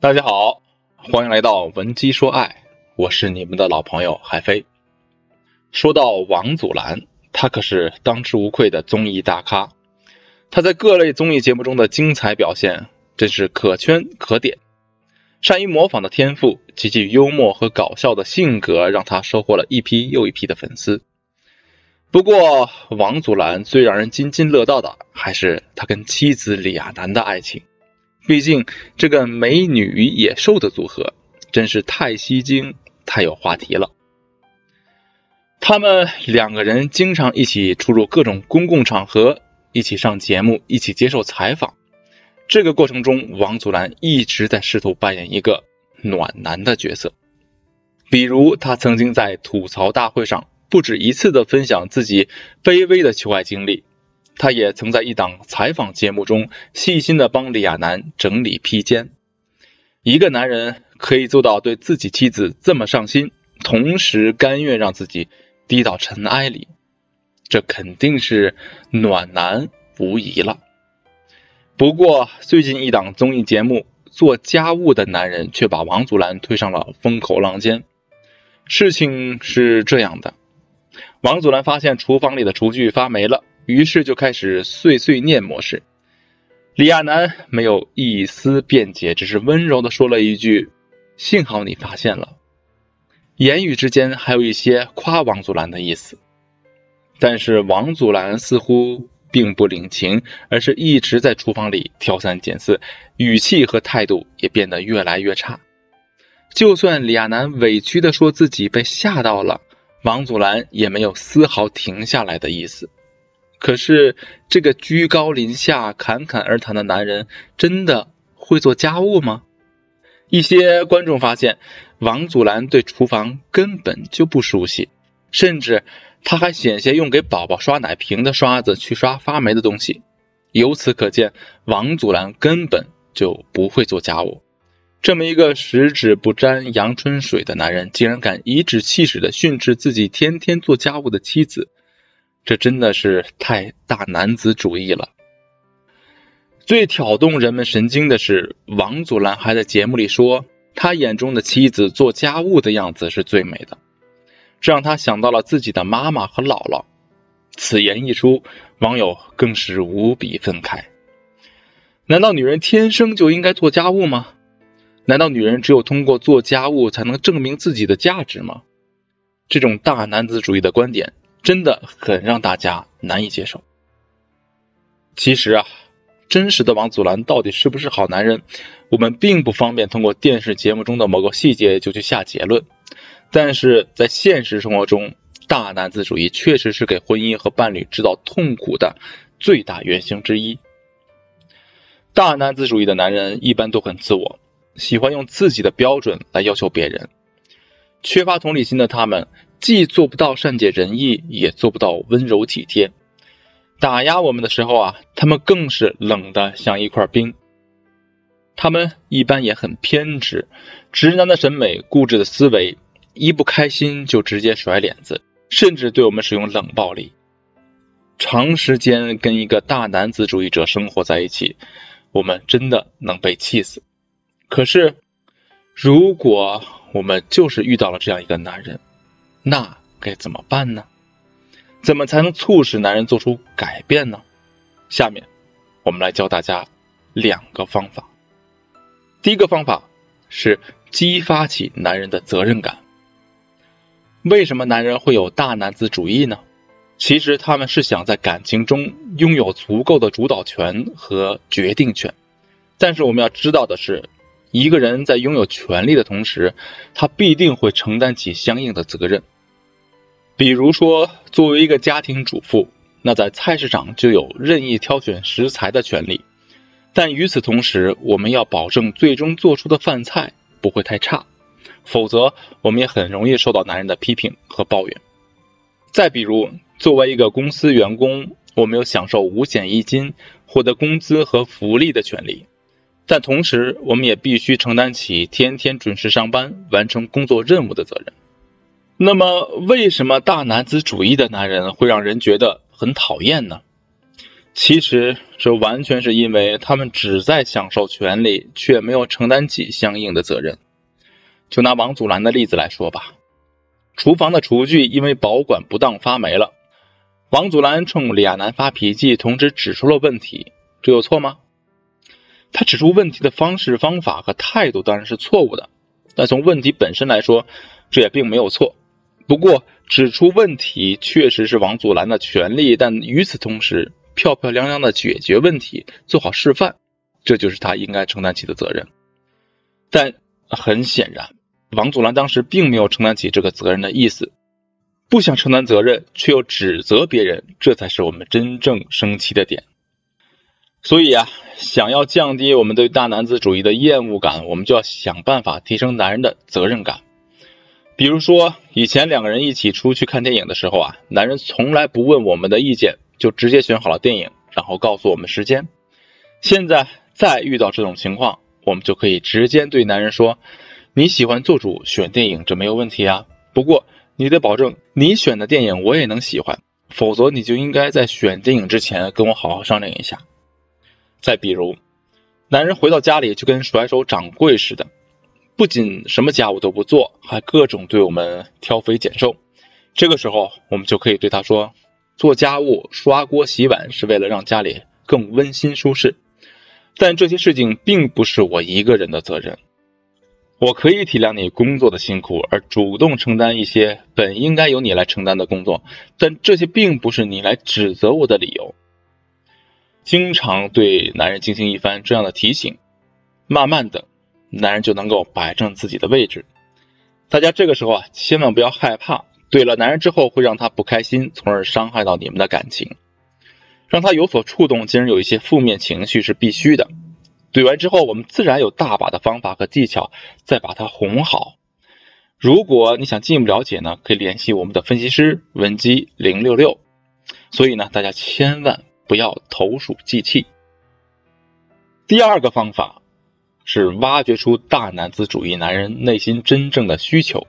大家好，欢迎来到文姬说爱，我是你们的老朋友海飞。说到王祖蓝，他可是当之无愧的综艺大咖，他在各类综艺节目中的精彩表现真是可圈可点。善于模仿的天赋，极具幽默和搞笑的性格，让他收获了一批又一批的粉丝。不过，王祖蓝最让人津津乐道的，还是他跟妻子李亚男的爱情。毕竟，这个美女与野兽的组合真是太吸睛、太有话题了。他们两个人经常一起出入各种公共场合，一起上节目，一起接受采访。这个过程中，王祖蓝一直在试图扮演一个暖男的角色。比如，他曾经在吐槽大会上不止一次的分享自己卑微的求爱经历。他也曾在一档采访节目中细心的帮李亚男整理披肩。一个男人可以做到对自己妻子这么上心，同时甘愿让自己低到尘埃里，这肯定是暖男无疑了。不过，最近一档综艺节目做家务的男人却把王祖蓝推上了风口浪尖。事情是这样的，王祖蓝发现厨房里的厨具发霉了。于是就开始碎碎念模式。李亚男没有一丝辩解，只是温柔的说了一句：“幸好你发现了。”言语之间还有一些夸王祖蓝的意思。但是王祖蓝似乎并不领情，而是一直在厨房里挑三拣四，语气和态度也变得越来越差。就算李亚男委屈的说自己被吓到了，王祖蓝也没有丝毫停下来的意思。可是，这个居高临下、侃侃而谈的男人，真的会做家务吗？一些观众发现，王祖蓝对厨房根本就不熟悉，甚至他还险些用给宝宝刷奶瓶的刷子去刷发霉的东西。由此可见，王祖蓝根本就不会做家务。这么一个十指不沾阳春水的男人，竟然敢颐指气使的训斥自己天天做家务的妻子。这真的是太大男子主义了。最挑动人们神经的是，王祖蓝还在节目里说，他眼中的妻子做家务的样子是最美的，这让他想到了自己的妈妈和姥姥。此言一出，网友更是无比愤慨。难道女人天生就应该做家务吗？难道女人只有通过做家务才能证明自己的价值吗？这种大男子主义的观点。真的很让大家难以接受。其实啊，真实的王祖蓝到底是不是好男人，我们并不方便通过电视节目中的某个细节就去下结论。但是在现实生活中，大男子主义确实是给婚姻和伴侣制造痛苦的最大原型之一。大男子主义的男人一般都很自我，喜欢用自己的标准来要求别人，缺乏同理心的他们。既做不到善解人意，也做不到温柔体贴。打压我们的时候啊，他们更是冷的像一块冰。他们一般也很偏执，直男的审美、固执的思维，一不开心就直接甩脸子，甚至对我们使用冷暴力。长时间跟一个大男子主义者生活在一起，我们真的能被气死。可是，如果我们就是遇到了这样一个男人，那该怎么办呢？怎么才能促使男人做出改变呢？下面我们来教大家两个方法。第一个方法是激发起男人的责任感。为什么男人会有大男子主义呢？其实他们是想在感情中拥有足够的主导权和决定权。但是我们要知道的是，一个人在拥有权利的同时，他必定会承担起相应的责任。比如说，作为一个家庭主妇，那在菜市场就有任意挑选食材的权利。但与此同时，我们要保证最终做出的饭菜不会太差，否则我们也很容易受到男人的批评和抱怨。再比如，作为一个公司员工，我们有享受五险一金、获得工资和福利的权利，但同时我们也必须承担起天天准时上班、完成工作任务的责任。那么，为什么大男子主义的男人会让人觉得很讨厌呢？其实这完全是因为他们只在享受权利，却没有承担起相应的责任。就拿王祖蓝的例子来说吧，厨房的厨具因为保管不当发霉了，王祖蓝冲李亚男发脾气，同时指出了问题，这有错吗？他指出问题的方式、方法和态度当然是错误的，但从问题本身来说，这也并没有错。不过指出问题确实是王祖蓝的权利，但与此同时，漂漂亮亮的解决问题，做好示范，这就是他应该承担起的责任。但很显然，王祖蓝当时并没有承担起这个责任的意思，不想承担责任却又指责别人，这才是我们真正生气的点。所以啊，想要降低我们对大男子主义的厌恶感，我们就要想办法提升男人的责任感。比如说，以前两个人一起出去看电影的时候啊，男人从来不问我们的意见。就直接选好了电影，然后告诉我们时间。现在再遇到这种情况，我们就可以直接对男人说：“你喜欢做主选电影，这没有问题啊。不过你得保证你选的电影我也能喜欢，否则你就应该在选电影之前跟我好好商量一下。”再比如，男人回到家里就跟甩手掌柜似的，不仅什么家务都不做，还各种对我们挑肥拣瘦。这个时候，我们就可以对他说。做家务、刷锅、洗碗是为了让家里更温馨舒适，但这些事情并不是我一个人的责任。我可以体谅你工作的辛苦，而主动承担一些本应该由你来承担的工作，但这些并不是你来指责我的理由。经常对男人进行一番这样的提醒，慢慢的，男人就能够摆正自己的位置。大家这个时候啊，千万不要害怕。怼了男人之后会让他不开心，从而伤害到你们的感情，让他有所触动，进而有一些负面情绪是必须的。怼完之后，我们自然有大把的方法和技巧再把他哄好。如果你想进一步了解呢，可以联系我们的分析师文姬零六六。所以呢，大家千万不要投鼠忌器。第二个方法是挖掘出大男子主义男人内心真正的需求。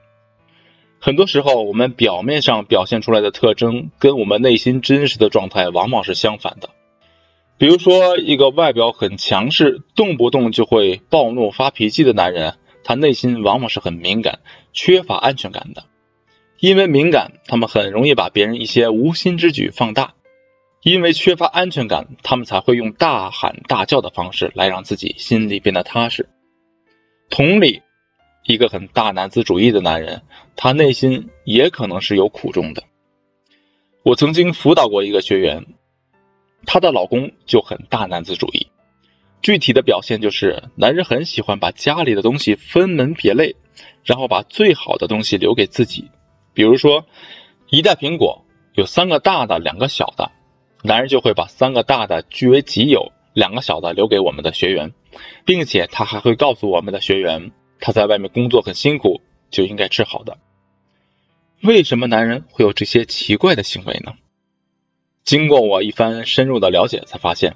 很多时候，我们表面上表现出来的特征，跟我们内心真实的状态往往是相反的。比如说，一个外表很强势、动不动就会暴怒发脾气的男人，他内心往往是很敏感、缺乏安全感的。因为敏感，他们很容易把别人一些无心之举放大；因为缺乏安全感，他们才会用大喊大叫的方式来让自己心里变得踏实。同理。一个很大男子主义的男人，他内心也可能是有苦衷的。我曾经辅导过一个学员，她的老公就很大男子主义，具体的表现就是，男人很喜欢把家里的东西分门别类，然后把最好的东西留给自己。比如说，一袋苹果有三个大的，两个小的，男人就会把三个大的据为己有，两个小的留给我们的学员，并且他还会告诉我们的学员。他在外面工作很辛苦，就应该吃好的。为什么男人会有这些奇怪的行为呢？经过我一番深入的了解，才发现，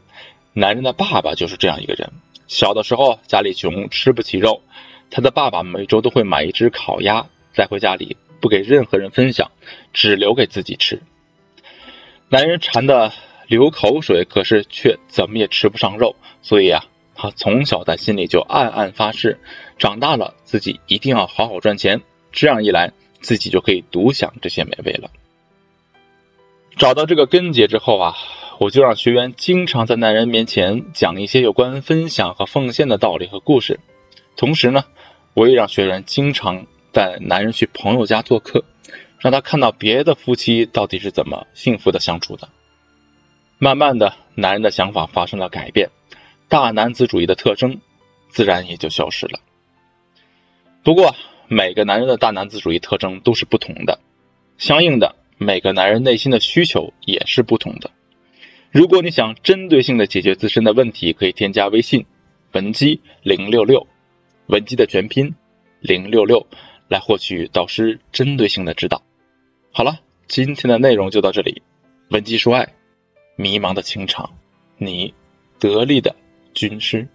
男人的爸爸就是这样一个人。小的时候家里穷，吃不起肉，他的爸爸每周都会买一只烤鸭带回家里，不给任何人分享，只留给自己吃。男人馋的流口水，可是却怎么也吃不上肉，所以啊。他从小在心里就暗暗发誓，长大了自己一定要好好赚钱，这样一来自己就可以独享这些美味了。找到这个根结之后啊，我就让学员经常在男人面前讲一些有关分享和奉献的道理和故事，同时呢，我也让学员经常带男人去朋友家做客，让他看到别的夫妻到底是怎么幸福的相处的。慢慢的，男人的想法发生了改变。大男子主义的特征自然也就消失了。不过，每个男人的大男子主义特征都是不同的，相应的，每个男人内心的需求也是不同的。如果你想针对性的解决自身的问题，可以添加微信文姬零六六，文姬的全拼零六六，来获取导师针对性的指导。好了，今天的内容就到这里。文姬说爱，迷茫的情场，你得力的。军师。